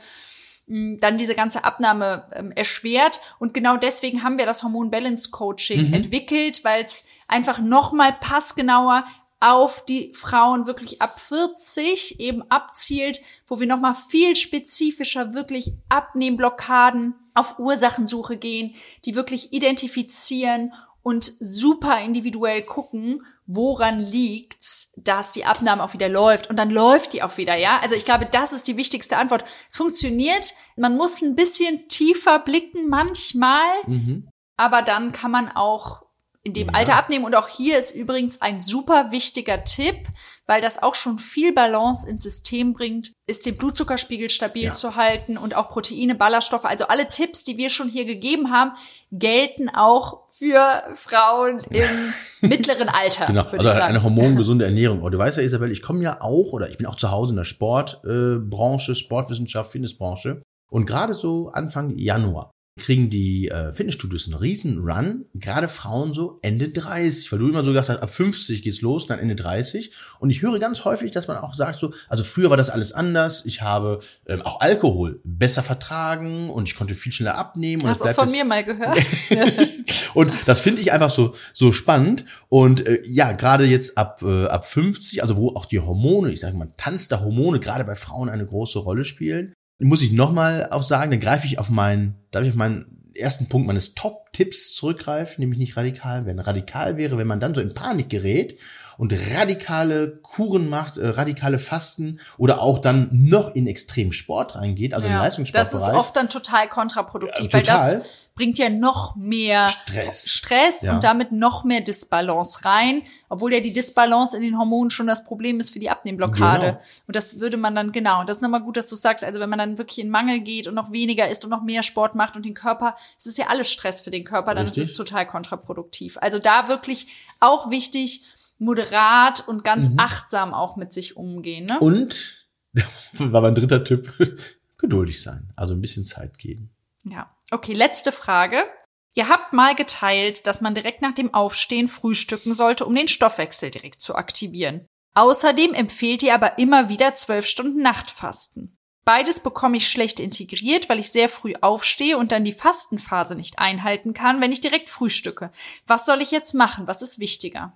mh, dann diese ganze Abnahme ähm, erschwert. Und genau deswegen haben wir das Hormon Balance Coaching entwickelt, weil es einfach nochmal passgenauer auf die Frauen wirklich ab 40 eben abzielt, wo wir nochmal viel spezifischer wirklich Abnehmblockaden auf Ursachensuche gehen, die wirklich identifizieren und super individuell gucken, woran liegt's, dass die Abnahme auch wieder läuft und dann läuft die auch wieder, ja? Also ich glaube, das ist die wichtigste Antwort. Es funktioniert, man muss ein bisschen tiefer blicken manchmal, Mhm. aber dann kann man auch in dem Ja. Alter abnehmen. Und auch hier ist übrigens ein super wichtiger Tipp, weil das auch schon viel Balance ins System bringt, ist den Blutzuckerspiegel stabil Ja. zu halten und auch Proteine, Ballaststoffe. Also alle Tipps, die wir schon hier gegeben haben, gelten auch für Frauen im mittleren Alter. Genau, also eine hormongesunde Ernährung. Aber du weißt ja, Isabel, ich komme ja auch, oder ich bin auch zu Hause in der Sportbranche, äh, Sportwissenschaft, Fitnessbranche. Und gerade so Anfang Januar kriegen die äh, Fitnessstudios einen riesen Run, gerade Frauen so Ende 30, weil du immer so gesagt hast, ab 50 geht's los, dann Ende 30. Und ich höre ganz häufig, dass man auch sagt so, also früher war das alles anders, ich habe ähm, auch Alkohol besser vertragen und ich konnte viel schneller abnehmen. Und Hast du das von mir mal gehört? und das finde ich einfach so so spannend und äh, ja gerade jetzt ab äh, ab 50 also wo auch die Hormone ich sage mal Tanz der Hormone gerade bei Frauen eine große Rolle spielen muss ich noch mal auch sagen dann greife ich auf meinen darf ich auf meinen ersten Punkt meines Top Tipps zurückgreifen nämlich nicht radikal werden. Radikal wäre wenn man dann so in Panik gerät und radikale Kuren macht, äh, radikale Fasten oder auch dann noch in extrem Sport reingeht, also im Ja, Leistungssportbereich. das ist oft dann total kontraproduktiv, weil total. das bringt ja noch mehr Stress. Stress Ja. und damit noch mehr Disbalance rein, obwohl ja die Disbalance in den Hormonen schon das Problem ist für die Abnehmblockade. Genau. Und das würde man dann, genau, das ist nochmal gut, dass du sagst, also wenn man dann wirklich in Mangel geht und noch weniger isst und noch mehr Sport macht und den Körper, es ist ja alles Stress für den Körper, dann Richtig. ist es total kontraproduktiv. Also da wirklich auch wichtig, moderat und ganz Mhm. achtsam auch mit sich umgehen. Ne? Und, war mein dritter Tipp, geduldig sein. Also ein bisschen Zeit geben. Ja. Okay, letzte Frage. Ihr habt mal geteilt, dass man direkt nach dem Aufstehen frühstücken sollte, um den Stoffwechsel direkt zu aktivieren. Außerdem empfehlt ihr aber immer wieder zwölf Stunden Nachtfasten. Beides bekomme ich schlecht integriert, weil ich sehr früh aufstehe und dann die Fastenphase nicht einhalten kann, wenn ich direkt frühstücke. Was soll ich jetzt machen? Was ist wichtiger?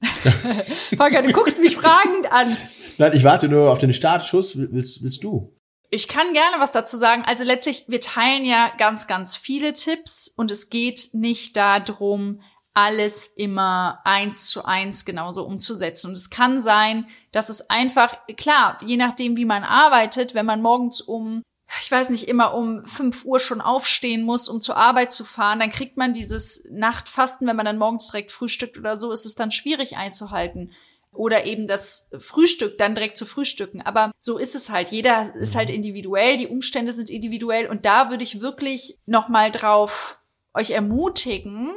Volker, du guckst mich fragend an. Nein, ich warte nur auf den Startschuss. Willst, willst du? Ich kann gerne was dazu sagen. Also letztlich, wir teilen ja ganz, ganz viele Tipps und es geht nicht darum, alles immer eins zu eins genauso umzusetzen. Und es kann sein, dass es einfach, klar, je nachdem, wie man arbeitet, wenn man morgens um ich weiß nicht, immer um 5 Uhr schon aufstehen muss, um zur Arbeit zu fahren, dann kriegt man dieses Nachtfasten, wenn man dann morgens direkt frühstückt oder so, ist es dann schwierig einzuhalten. Oder eben das Frühstück dann direkt zu frühstücken. Aber so ist es halt. Jeder ist halt individuell, die Umstände sind individuell. Und da würde ich wirklich nochmal drauf euch ermutigen,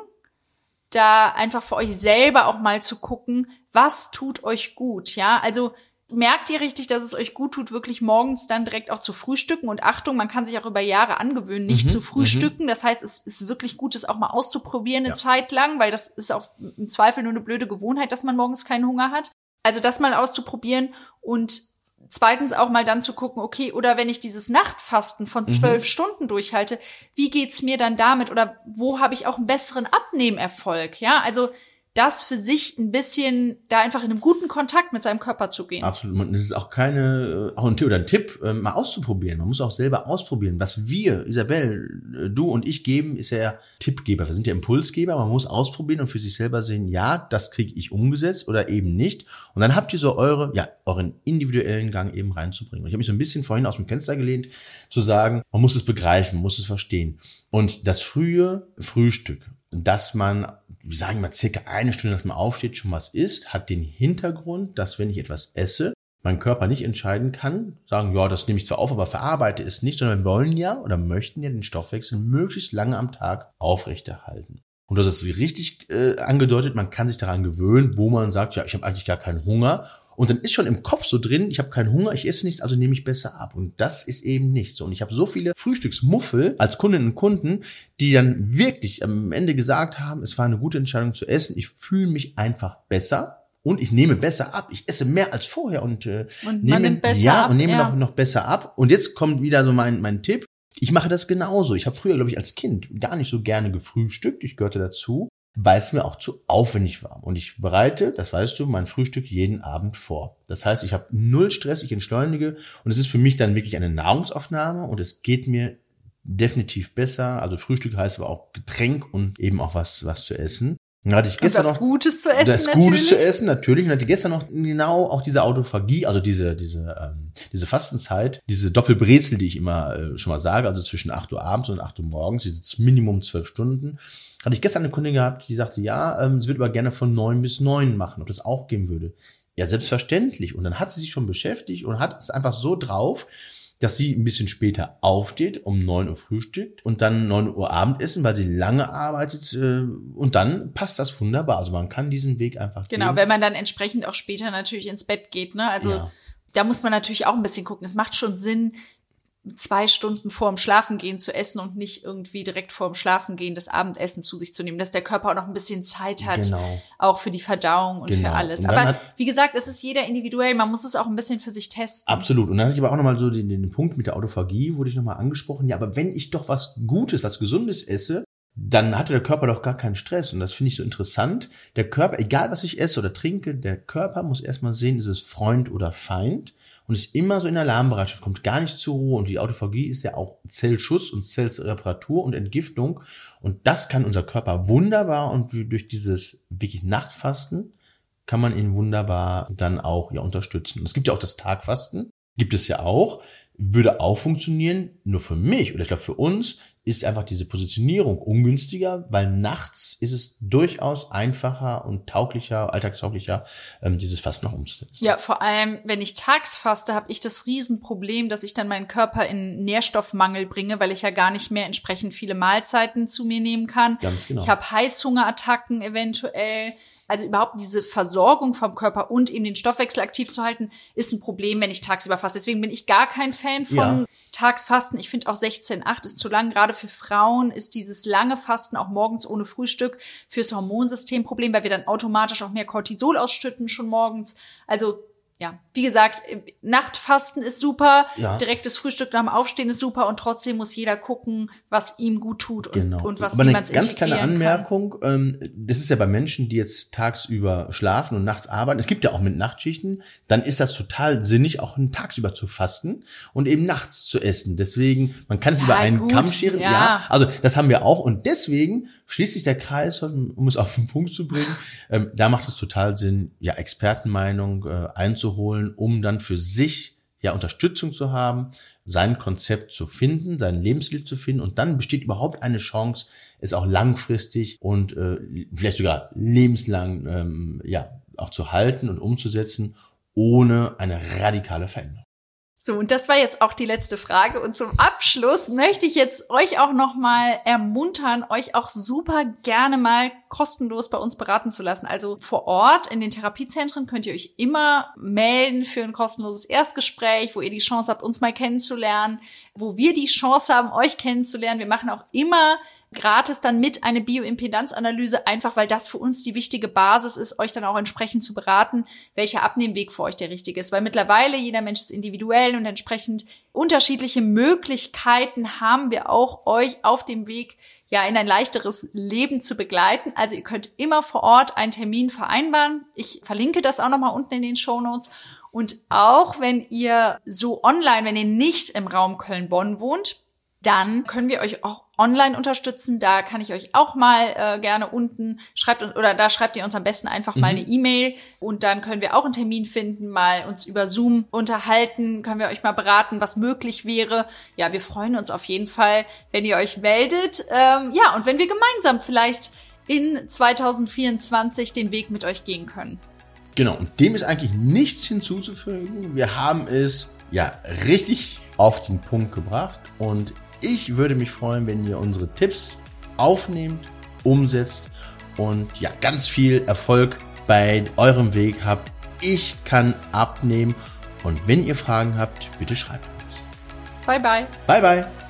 da einfach für euch selber auch mal zu gucken, was tut euch gut, ja? Also merkt ihr richtig, dass es euch gut tut, wirklich morgens dann direkt auch zu frühstücken? Und Achtung, man kann sich auch über Jahre angewöhnen, nicht Mhm, zu frühstücken. Das heißt, es ist wirklich gut, es auch mal auszuprobieren eine Ja. Zeit lang, weil das ist auch im Zweifel nur eine blöde Gewohnheit, dass man morgens keinen Hunger hat. Also das mal auszuprobieren und zweitens auch mal dann zu gucken, okay, oder wenn ich dieses Nachtfasten von zwölf Stunden durchhalte, wie geht's mir dann damit oder wo habe ich auch einen besseren Abnehmerfolg? Ja, also das für sich ein bisschen da einfach in einem guten Kontakt mit seinem Körper zu gehen. Absolut. Und es ist auch keine, äh, auch ein Tipp oder ein Tipp, äh, mal auszuprobieren. Man muss auch selber ausprobieren. Was wir, Isabel, äh, du und ich geben, ist ja Tippgeber. Wir sind ja Impulsgeber. Man muss ausprobieren und für sich selber sehen, ja, das kriege ich umgesetzt oder eben nicht. Und dann habt ihr so eure, ja, euren individuellen Gang eben reinzubringen. Und ich habe mich so ein bisschen vorhin aus dem Fenster gelehnt, zu sagen, man muss es begreifen, muss es verstehen. Und das frühe Frühstück, dass man wir sagen mal circa eine Stunde, dass man aufsteht, schon was isst, hat den Hintergrund, dass wenn ich etwas esse, mein Körper nicht entscheiden kann, sagen, ja, das nehme ich zwar auf, aber verarbeite es nicht, sondern wir wollen ja oder möchten ja den Stoffwechsel möglichst lange am Tag aufrechterhalten. Und das ist richtig äh, angedeutet, man kann sich daran gewöhnen, wo man sagt, ja, ich habe eigentlich gar keinen Hunger. Und dann ist schon im Kopf so drin, ich habe keinen Hunger, ich esse nichts, also nehme ich besser ab. Und das ist eben nicht so. Und ich habe so viele Frühstücksmuffel als Kundinnen und Kunden, die dann wirklich am Ende gesagt haben, es war eine gute Entscheidung zu essen, ich fühle mich einfach besser. Und ich nehme besser ab. Ich esse mehr als vorher und, äh, Und nehme, ja, ab, und nehme ja. noch, noch besser ab. Und jetzt kommt wieder so mein, mein Tipp. Ich mache das genauso. Ich habe früher, glaube ich, als Kind gar nicht so gerne gefrühstückt. Ich gehörte dazu, weil es mir auch zu aufwendig war. Und ich bereite, das weißt du, mein Frühstück jeden Abend vor. Das heißt, ich habe null Stress, ich entschleunige und es ist für mich dann wirklich eine Nahrungsaufnahme und es geht mir definitiv besser. Also Frühstück heißt aber auch Getränk und eben auch was, was zu essen. Dann hatte ich Und gestern was noch Gutes zu essen das natürlich. Gutes zu essen, natürlich. Und hatte gestern noch genau auch diese Autophagie, also diese, diese, ähm, diese Fastenzeit, diese Doppelbrezel, die ich immer äh, schon mal sage, also zwischen 8 Uhr abends und 8 Uhr morgens, diese Minimum zwölf Stunden. Hatte ich gestern eine Kundin gehabt, die sagte, ja, ähm, sie würde aber gerne von neun bis neun machen, ob das auch geben würde. Ja, selbstverständlich. Und dann hat sie sich schon beschäftigt und hat es einfach so drauf, dass sie ein bisschen später aufsteht, um 9 Uhr frühstückt und dann 9 Uhr Abendessen, weil sie lange arbeitet äh, und dann passt das wunderbar. Also man kann diesen Weg einfach Genau, gehen. wenn man dann entsprechend auch später natürlich ins Bett geht, ne? Also Ja. da muss man natürlich auch ein bisschen gucken. Es macht schon Sinn, zwei Stunden vorm Schlafengehen zu essen und nicht irgendwie direkt vorm Schlafengehen das Abendessen zu sich zu nehmen, dass der Körper auch noch ein bisschen Zeit hat, Genau. auch für die Verdauung und Genau. für alles. Und Aber wie gesagt, es ist jeder individuell. Man muss es auch ein bisschen für sich testen. Absolut. Und dann hatte ich aber auch nochmal so den, den Punkt mit der Autophagie, wurde ich nochmal angesprochen. Ja, aber wenn ich doch was Gutes, was Gesundes esse, dann hatte der Körper doch gar keinen Stress. Und das finde ich so interessant. Der Körper, egal was ich esse oder trinke, der Körper muss erstmal sehen, ist es Freund oder Feind. Und ist immer so in Alarmbereitschaft, kommt gar nicht zur Ruhe. Und die Autophagie ist ja auch Zellschuss und Zellreparatur und Entgiftung. Und das kann unser Körper wunderbar und durch dieses wirklich Nachtfasten kann man ihn wunderbar dann auch ja unterstützen. Es gibt ja auch das Tagfasten, gibt es ja auch, würde auch funktionieren, nur für mich oder ich glaube für uns ist einfach diese Positionierung ungünstiger, weil nachts ist es durchaus einfacher und tauglicher, alltagstauglicher, ähm, dieses Fasten noch umzusetzen. Ja, vor allem, wenn ich tags faste, habe ich das Riesenproblem, dass ich dann meinen Körper in Nährstoffmangel bringe, weil ich ja gar nicht mehr entsprechend viele Mahlzeiten zu mir nehmen kann. Ganz genau. Ich habe Heißhungerattacken eventuell. Also überhaupt diese Versorgung vom Körper und eben den Stoffwechsel aktiv zu halten, ist ein Problem, wenn ich tagsüber faste. Deswegen bin ich gar kein Fan von Ja. Tagsfasten. Ich finde auch 16,8 ist zu lang. Gerade für Frauen ist dieses lange Fasten auch morgens ohne Frühstück fürs Hormonsystem Problem, weil wir dann automatisch auch mehr Cortisol ausschütten schon morgens. Also ja, wie gesagt, äh, Nachtfasten ist super, Ja. direktes Frühstück nach dem Aufstehen ist super und trotzdem muss jeder gucken, was ihm gut tut und, Genau. und was man's ganz kleine integrieren kann. Anmerkung, ähm, das ist ja bei Menschen, die jetzt tagsüber schlafen und nachts arbeiten, es gibt ja auch mit Nachtschichten, dann ist das total sinnig, auch tagsüber zu fasten und eben nachts zu essen. Deswegen, man kann es Ja, über einen gut, Kamm scheren. Ja. ja. also das haben wir auch und deswegen schließt sich der Kreis, um es auf den Punkt zu bringen, ähm, da macht es total Sinn, ja, Expertenmeinung äh, einzuholen, um dann für sich ja Unterstützung zu haben, sein Konzept zu finden, sein Lebensstil zu finden und dann besteht überhaupt eine Chance, es auch langfristig und äh, vielleicht sogar lebenslang ähm, ja auch zu halten und umzusetzen, ohne eine radikale Veränderung. So, und das war jetzt auch die letzte Frage. Und zum Abschluss möchte ich jetzt euch auch nochmal ermuntern, euch auch super gerne mal kostenlos bei uns beraten zu lassen. Also vor Ort in den Therapiezentren könnt ihr euch immer melden für ein kostenloses Erstgespräch, wo ihr die Chance habt, uns mal kennenzulernen, wo wir die Chance haben, euch kennenzulernen. Wir machen auch immer gratis dann mit eine Bioimpedanzanalyse, einfach weil das für uns die wichtige Basis ist, euch dann auch entsprechend zu beraten, welcher Abnehmweg für euch der richtige ist. Weil mittlerweile jeder Mensch ist individuell und entsprechend unterschiedliche Möglichkeiten haben wir auch euch auf dem Weg ja in ein leichteres Leben zu begleiten. Also ihr könnt immer vor Ort einen Termin vereinbaren. Ich verlinke das auch nochmal unten in den Show Notes. Und auch wenn ihr so online, wenn ihr nicht im Raum Köln-Bonn wohnt, dann können wir euch auch online unterstützen. Da kann ich euch auch mal äh, gerne unten schreibt oder da schreibt ihr uns am besten einfach mhm. mal eine E-Mail und dann können wir auch einen Termin finden, mal uns über Zoom unterhalten, können wir euch mal beraten, was möglich wäre. Ja, wir freuen uns auf jeden Fall, wenn ihr euch meldet. Ähm, ja, und wenn wir gemeinsam vielleicht in 2024 den Weg mit euch gehen können. Genau, und dem ist eigentlich nichts hinzuzufügen. Wir haben es ja richtig auf den Punkt gebracht und ich würde mich freuen, wenn ihr unsere Tipps aufnehmt, umsetzt und ja, ganz viel Erfolg bei eurem Weg habt. Ich kann abnehmen und wenn ihr Fragen habt, bitte schreibt uns. Bye bye. Bye bye.